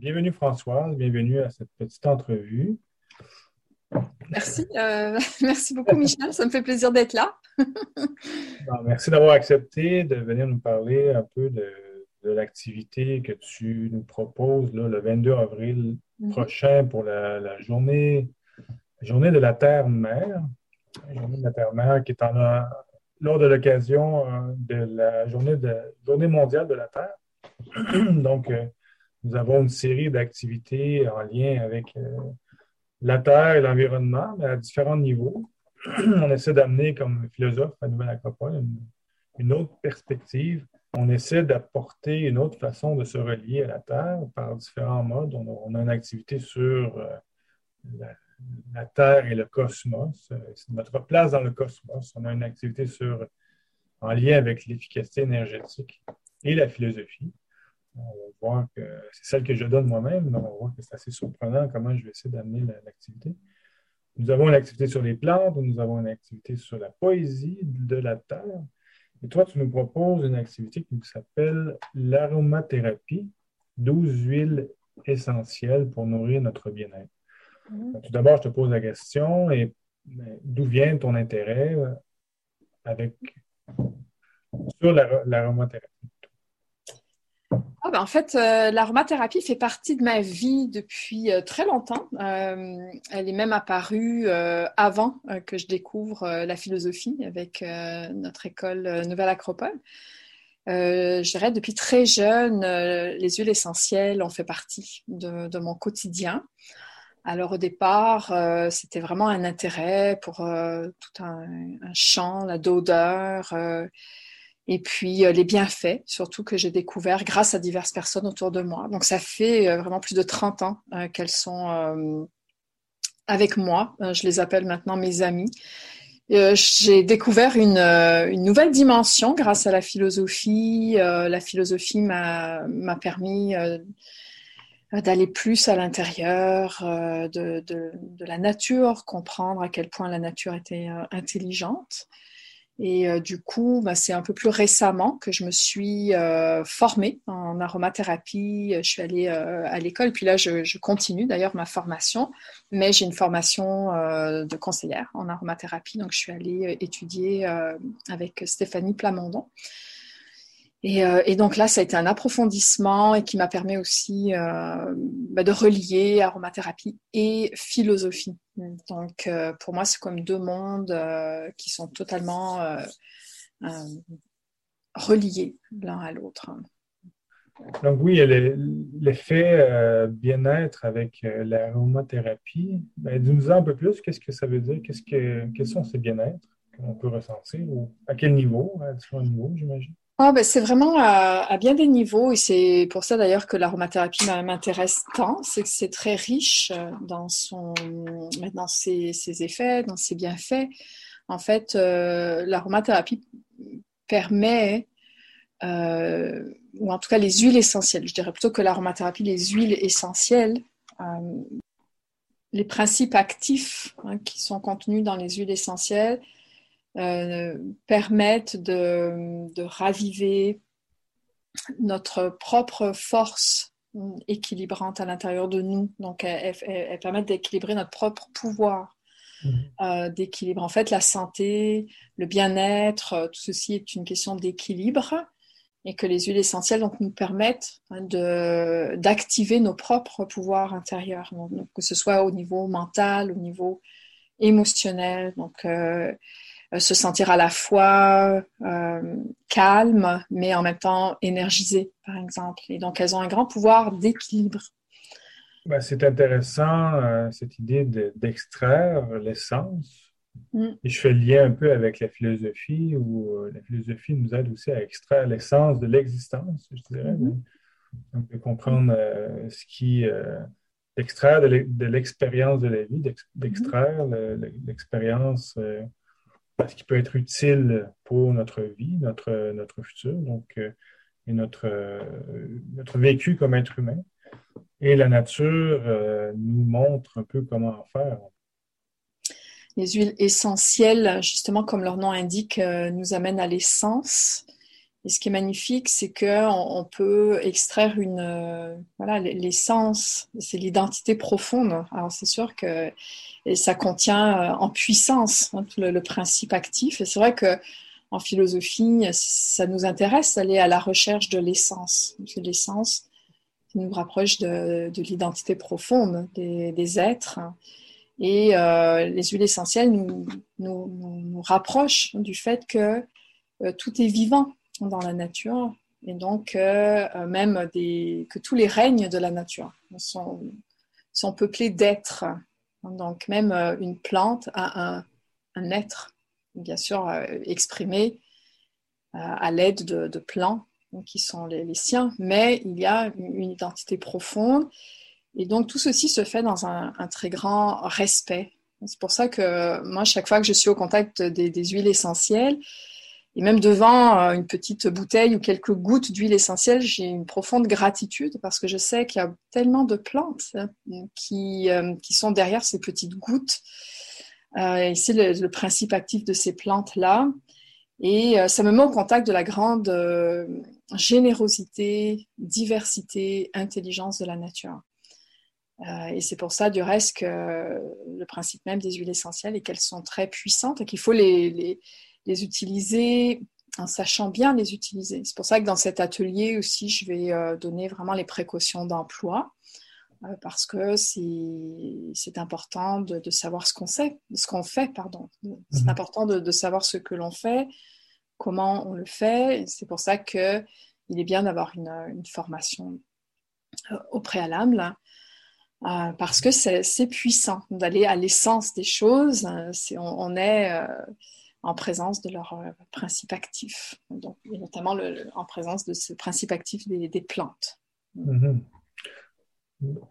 bienvenue Françoise, bienvenue à cette petite entrevue. Merci, euh, merci beaucoup Michel, ça me fait plaisir d'être là. merci d'avoir accepté de venir nous parler un peu de, l'activité que tu nous proposes le 22 avril mhm. prochain pour la, journée, journée de la Terre-Mère. Journée de la Terre-Mère qui est en, lors de l'occasion euh, de la journée, de, journée mondiale de la Terre. Donc, euh, nous avons une série d'activités en lien avec euh, la Terre et l'environnement, mais à différents niveaux. On essaie d'amener comme philosophe à Nouvelle Acropole une, autre perspective. On essaie d'apporter une autre façon de se relier à la Terre par différents modes. On a, une activité sur la, la Terre et le cosmos. C'est notre place dans le cosmos. On a une activité sur, en lien avec l'efficacité énergétique et la philosophie. On va voir que c'est celle que je donne moi-même, on va voir que c'est assez surprenant comment je vais essayer d'amener l'activité. Nous avons une activité sur les plantes, nous avons une activité sur la poésie de la terre. Et toi, tu nous proposes une activité qui s'appelle l'aromathérapie, 12 huiles essentielles pour nourrir notre bien-être. Mm-hmm. Tout d'abord, je te pose la question et d'où vient ton intérêt avec, sur l'aromathérapie? Ah ben en fait, euh, l'aromathérapie fait partie de ma vie depuis euh, très longtemps. elle est même apparue avant que je découvre la philosophie avec notre école Nouvelle Acropole. je dirais depuis très jeune, les huiles essentielles ont fait partie de, mon quotidien. Alors au départ, euh, c'était vraiment un intérêt pour euh, tout un, champ, la d'odeur, euh, et puis les bienfaits, surtout que j'ai découvert grâce à diverses personnes autour de moi. Donc ça fait vraiment plus de 30 ans qu'elles sont avec moi. je les appelle maintenant mes amis. j'ai découvert une, nouvelle dimension grâce à la philosophie. la philosophie m'a permis euh, d'aller plus à l'intérieur euh, de, de, la nature, comprendre à quel point la nature était euh, intelligente. Et du coup, bah, c'est un peu plus récemment que je me suis formée en aromathérapie. Je suis allée à l'école, puis là, je, continue d'ailleurs ma formation, mais j'ai une formation de conseillère en aromathérapie, donc je suis allée étudier avec Stéphanie Plamondon. Euh, et, donc là, ça a été un approfondissement et qui m'a permis aussi euh, bah, de relier aromathérapie et philosophie. Donc euh, pour moi, c'est comme deux mondes qui sont totalement reliés l'un à l'autre. Donc oui, l'effet bien-être avec l'aromathérapie. Ben, Dis-nous un peu plus, qu'est-ce que ça veut dire? Qu'est-ce que, quels sont ces bien-être qu'on peut ressentir? Ou à quel niveau? À différents niveaux, j'imagine. Oh, ben, c'est vraiment à, bien des niveaux et c'est pour ça d'ailleurs que l'aromathérapie m'intéresse tant, c'est que c'est très riche euh, dans, son, dans ses, effets, dans ses bienfaits. En fait, euh, l'aromathérapie permet, euh, ou en tout cas les huiles essentielles, je dirais plutôt que l'aromathérapie, les huiles essentielles, les principes actifs hein, qui sont contenus dans les huiles essentielles, euh, permettent de, raviver notre propre force équilibrante à l'intérieur de nous. Donc, elles, permettent d'équilibrer notre propre pouvoir mhm. euh, d'équilibre. En fait, la santé, le bien-être, euh, tout ceci est une question d'équilibre et que les huiles essentielles donc, nous permettent hein, d'activer nos propres pouvoirs intérieurs, que ce soit au niveau mental, au niveau émotionnel. Donc, euh, se sentir à la fois euh, calme, mais en même temps énergisé, par exemple. Et donc, elles ont un grand pouvoir d'équilibre. Ben, c'est intéressant, euh, cette idée d'extraire l'essence. Mm. Et je fais le lien un peu avec la philosophie, où la philosophie nous aide aussi à extraire l'essence de l'existence, je dirais. Mm-hmm. Donc, de comprendre ce qui d'extraire de l'expérience de la vie, d'extraire mm-hmm. l'expérience ce qui peut être utile pour notre vie, notre, notre futur, donc, euh, et notre, euh, notre vécu comme être humain. Et la nature euh, nous montre un peu comment faire. Les huiles essentielles, justement, comme leur nom indique, nous amènent à l'essence. Et ce qui est magnifique, c'est qu'on on peut extraire une, euh, voilà, l'essence, c'est l'identité profonde. Alors c'est sûr que ça contient euh, en puissance hein, le, principe actif. Et c'est vrai que en philosophie, ça nous intéresse d'aller à la recherche de l'essence. L'essence qui nous rapproche de, de l'identité profonde des, êtres. Et euh, les huiles essentielles nous, nous, rapprochent du fait que tout est vivant dans la nature et donc euh, même des, que tous les règnes de la nature sont, peuplés d'êtres. Donc même euh, une plante a un, être, bien sûr euh, exprimé à l'aide de, de, plants qui sont les, siens, mais il y a une identité profonde et donc tout ceci se fait dans un, très grand respect. C'est pour ça que moi, chaque fois que je suis au contact des huiles essentielles, et même devant euh, une petite bouteille ou quelques gouttes d'huile essentielle, j'ai une profonde gratitude parce que je sais qu'il y a tellement de plantes hein, qui, euh, qui sont derrière ces petites gouttes. Euh, et c'est le, principe actif de ces plantes-là. Et ça me met au contact de la grande générosité, diversité, intelligence de la nature. et c'est pour ça, du reste, que le principe même des huiles essentielles est qu'elles sont très puissantes et qu'il faut les les utiliser en sachant bien les utiliser. C'est pour ça que dans cet atelier aussi, je vais euh, donner vraiment les précautions d'emploi euh, parce que c'est important de, de, savoir ce qu'on sait, ce qu'on fait, pardon. C'est mhm. important de, de, savoir ce que l'on fait, comment on le fait. C'est pour ça que il est bien d'avoir une, une, formation euh, au préalable. Parce que c'est puissant d'aller à l'essence des choses. on, on, est en présence de leur euh, principe actif, donc, et notamment le, en présence de ce principe actif des, des plantes. Mm-hmm.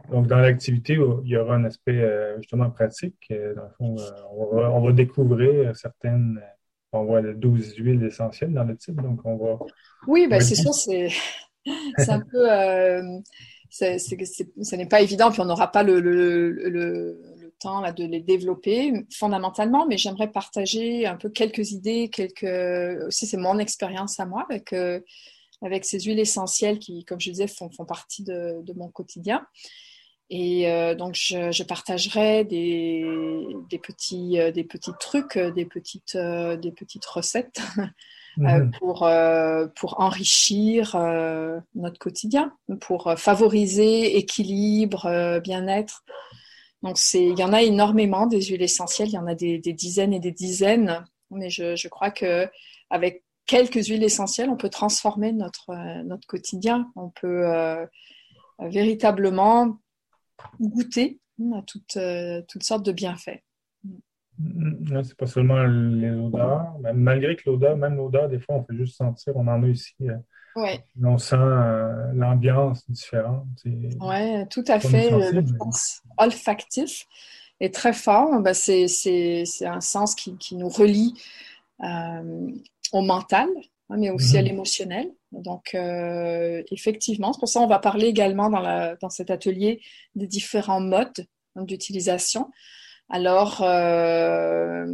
Donc, dans l'activité, il y aura un aspect euh, justement pratique. Euh, dans le fond, on, va, on, va, découvrir certaines. On voit les 12 huiles essentielles dans le titre, donc on va. Oui, ben, c'est sûr, c'est un peu. Euh, ce n'est pas évident, puis on n'aura pas le, le, le, temps là, de les développer fondamentalement, mais j'aimerais partager un peu quelques idées, quelques aussi c'est mon expérience à moi avec euh, avec ces huiles essentielles qui, comme je disais, font, font partie de, de, mon quotidien. Et euh, donc je, je, partagerai des, des petits euh, des petits trucs, des petites des petites recettes. Mmh. pour, pour enrichir notre quotidien, pour favoriser équilibre, bien-être. Donc, il y en a énormément des huiles essentielles, il y en a des, dizaines et des dizaines, mais je, crois que avec quelques huiles essentielles, on peut transformer notre, euh, quotidien. On peut euh, véritablement goûter à toutes, euh, toutes sortes de bienfaits. Mm-hmm. C'est pas seulement les odeurs, malgré que l'odeur, même l'odeur, des fois, on peut juste sentir, on en a ici. Euh, Ouais. On sent euh, l'ambiance différente. Oui, tout à fait. Le sens olfactif est très fort. Ben, c'est un sens qui, qui nous relie euh, au mental, hein, mais aussi à mhm. l'émotionnel. Donc, euh, effectivement, c'est pour ça qu'on va parler également dans, la, dans cet atelier des différents modes d'utilisation. Alors, euh,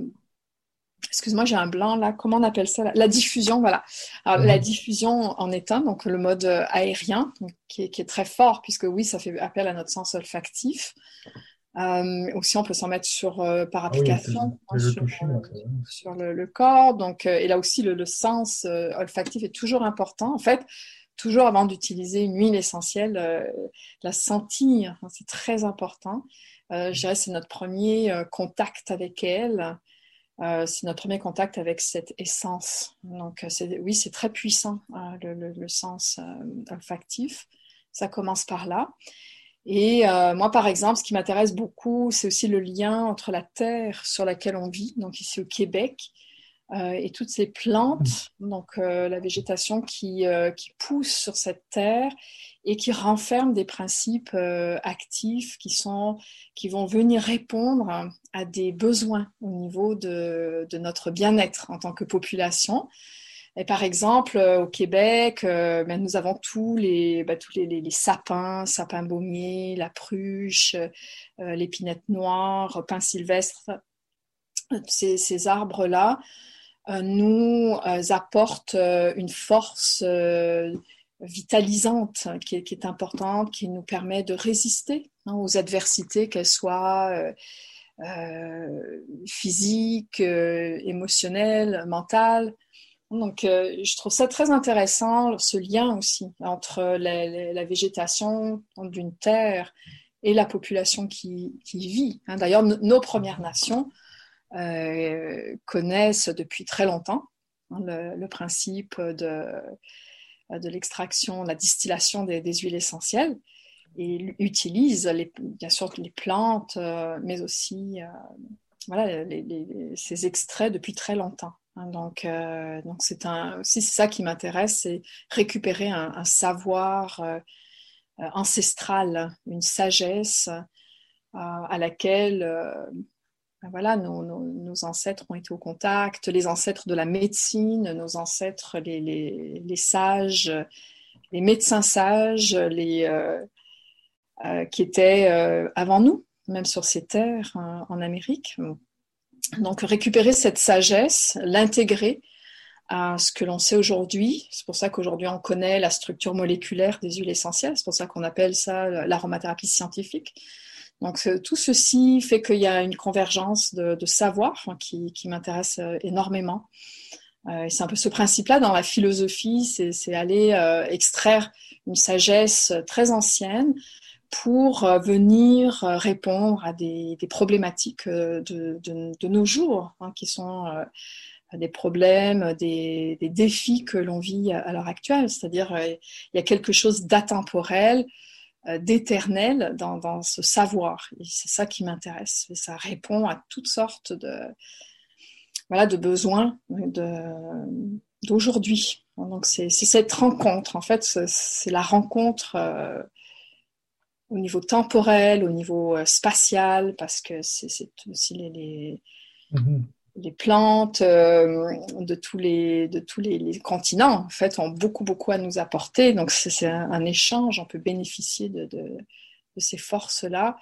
excuse-moi, j'ai un blanc là, comment on appelle ça La diffusion, voilà. Alors, La mhm. diffusion en est un, donc le mode euh, aérien, qui, est, qui, est, très fort, puisque oui, ça fait appel à notre sens olfactif. Euh, aussi, on peut s'en mettre sur euh, par ah application hein, sur, euh, sur le, le, corps. Donc, et là aussi, le, le sens olfactif est toujours important. En fait, toujours avant d'utiliser une huile essentielle, la sentir, hein, c'est très important. je dirais c'est notre premier contact avec elle. Euh, c'est notre premier contact avec cette essence. Donc, euh, oui, c'est très puissant, hein, le, le, le, sens euh, olfactif. Ça commence par là. Et euh, moi, par exemple, ce qui m'intéresse beaucoup, c'est aussi le lien entre la terre sur laquelle on vit, donc ici au Québec, euh, et toutes ces plantes, donc euh, la végétation qui, qui pousse sur cette terre et qui renferme des principes euh, actifs qui sont qui vont venir répondre à des besoins au niveau de, de notre bien-être en tant que population. Et par exemple, euh, au Québec, euh, ben, nous avons tous les, ben, tous les, sapins, sapins baumiers, la pruche, euh, l'épinette noire, pin sylvestre, ces, arbres-là nous apporte une force vitalisante qui est, importante, qui nous permet de résister hein, aux adversités, qu'elles soient physiques, émotionnelles, mentales. Donc, je trouve ça très intéressant, ce lien aussi entre la végétation d'une terre et la population qui, vit. Hein. D'ailleurs, nos Premières Nations euh, connaissent depuis très longtemps hein, le, principe de, de l'extraction, la distillation des, huiles essentielles et utilisent les, bien sûr les plantes, euh, mais aussi euh, voilà, ces extraits depuis très longtemps. Hein. donc, donc c'est aussi ça qui m'intéresse, c'est récupérer un savoir euh, ancestrale, une sagesse euh, à laquelle euh, ben voilà, nos, ancêtres ont été au contact, les ancêtres de la médecine, nos ancêtres, les, sages, les médecins sages, les, qui étaient avant nous, même sur ces terres en Amérique. Donc récupérer cette sagesse, l'intégrer à ce que l'on sait aujourd'hui. C'est pour ça qu'aujourd'hui on connaît la structure moléculaire des huiles essentielles. C'est pour ça qu'on appelle ça l'aromathérapie scientifique. Donc tout ceci fait qu'il y a une convergence de, savoir qui, m'intéresse euh, énormément. Euh, c'est un peu ce principe-là dans la philosophie, c'est aller euh, extraire une sagesse très ancienne pour venir répondre à des, problématiques de, nos jours, hein, qui sont des problèmes, des, défis que l'on vit à l'heure actuelle. C'est-à-dire, euh, il y a quelque chose d'atemporel, euh, d'éternel dans, ce savoir. C'est ça qui m'intéresse. Ça répond à toutes sortes de, voilà, de besoins d'aujourd'hui. Donc, c'est cette rencontre. En fait, c'est la rencontre euh, au niveau temporel, au niveau spatial, parce que c'est aussi les, mm-hmm les plantes euh, de tous les continents en fait ont beaucoup beaucoup à nous apporter. Donc c'est un, échange on peut bénéficier de, de, ces forces là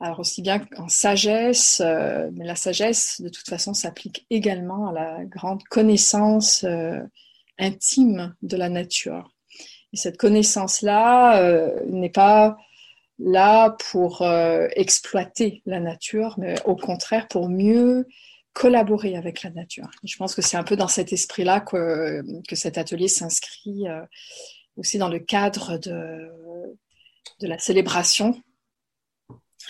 alors aussi bien en sagesse euh, mais la sagesse de toute façon s'applique également à la grande connaissance euh, intime de la nature. Et cette connaissance là n'est pas là pour exploiter la nature mais au contraire pour mieux collaborer avec la nature. je pense que c'est un peu dans cet esprit-là que, que cet atelier s'inscrit euh, aussi dans le cadre de, de la célébration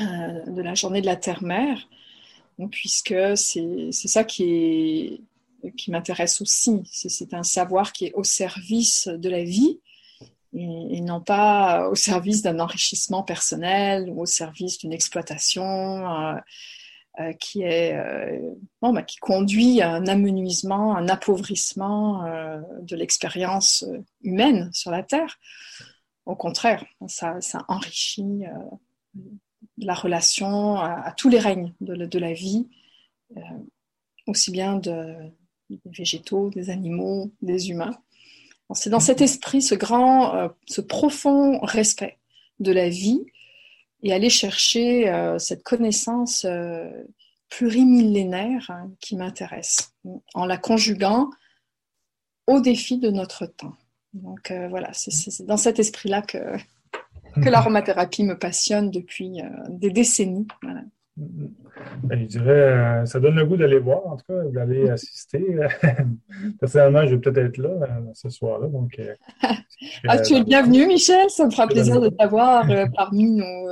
euh, de la journée de la Terre-Mère, puisque c'est ça qui, qui m'intéresse aussi. C'est un savoir qui est au service de la vie et, non pas au service d'un enrichissement personnel ou au service d'une exploitation. Euh, euh, qui est euh, bon, bah, qui conduit à un amenuisement, un appauvrissement euh, de l'expérience humaine sur la Terre. Au contraire, ça, enrichit la relation à, tous les règnes de, la vie, aussi bien de, des végétaux, des animaux, des humains. C'est dans cet esprit, ce grand, ce profond respect de la vie et aller chercher euh, cette connaissance euh, plurimillénaire hein, qui m'intéresse, en la conjuguant au défi de notre temps. Donc euh, voilà, c'est dans cet esprit-là que, que l'aromathérapie me passionne depuis des décennies. Voilà. Ben, je dirais, euh, ça donne le goût d'aller voir, en tout cas, d'aller assister. Personnellement, je vais peut-être être là euh, ce soir-là. Donc, euh, ah, tu es bienvenu, Michel. Ça me fera plaisir de t'avoir parmi nos.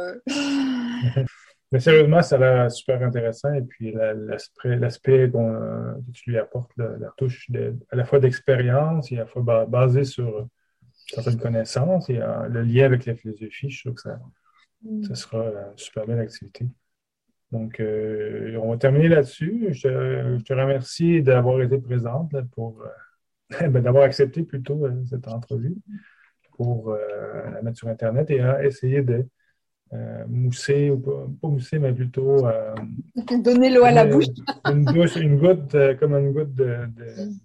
Mais sérieusement, ça a l'air super intéressant. Et puis, l'aspect que tu lui apportes, la, touche à la fois d'expérience et à la fois basée sur certaines connaissances et le lien avec la philosophie, je trouve que ça, mm. ça sera une super belle activité. Donc, euh, on va terminer là-dessus. Je, te remercie d'avoir été présente pour euh, ben, d'avoir accepté plutôt euh, cette entrevue pour la mettre sur Internet et essayer de mousser, ou pas, mousser, mais plutôt donner l'eau à la bouche. une, une goutte, comme une goutte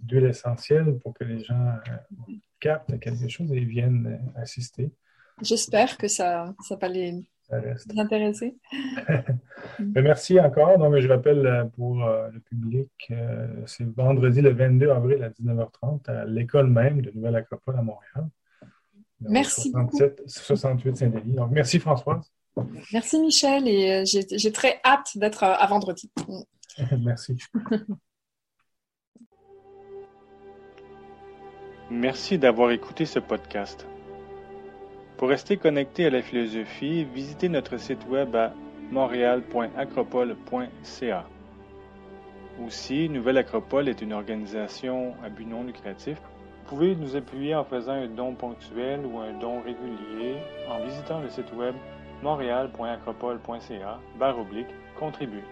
d'huile essentielle pour que les gens captent quelque chose et viennent assister. J'espère que ça, ça va les ça reste. Intéressé. Ben, merci encore. Non, mais je rappelle euh, pour euh, le public, euh, c'est vendredi le 22 avril à 19h30 à l'école même de Nouvelle Acropole à Montréal. Merci 67, 68 Saint-Denis. Donc, merci Françoise. Merci Michel et j'ai très hâte d'être à vendredi. merci. Merci d'avoir écouté ce podcast. Pour rester connecté à la philosophie, visitez notre site web à montréal.acropole.ca. Aussi, Nouvelle Acropole est une organisation à but non lucratif. Vous pouvez nous appuyer en faisant un don ponctuel ou un don régulier en visitant le site web montréal.acropole.ca barre oblique contribuer.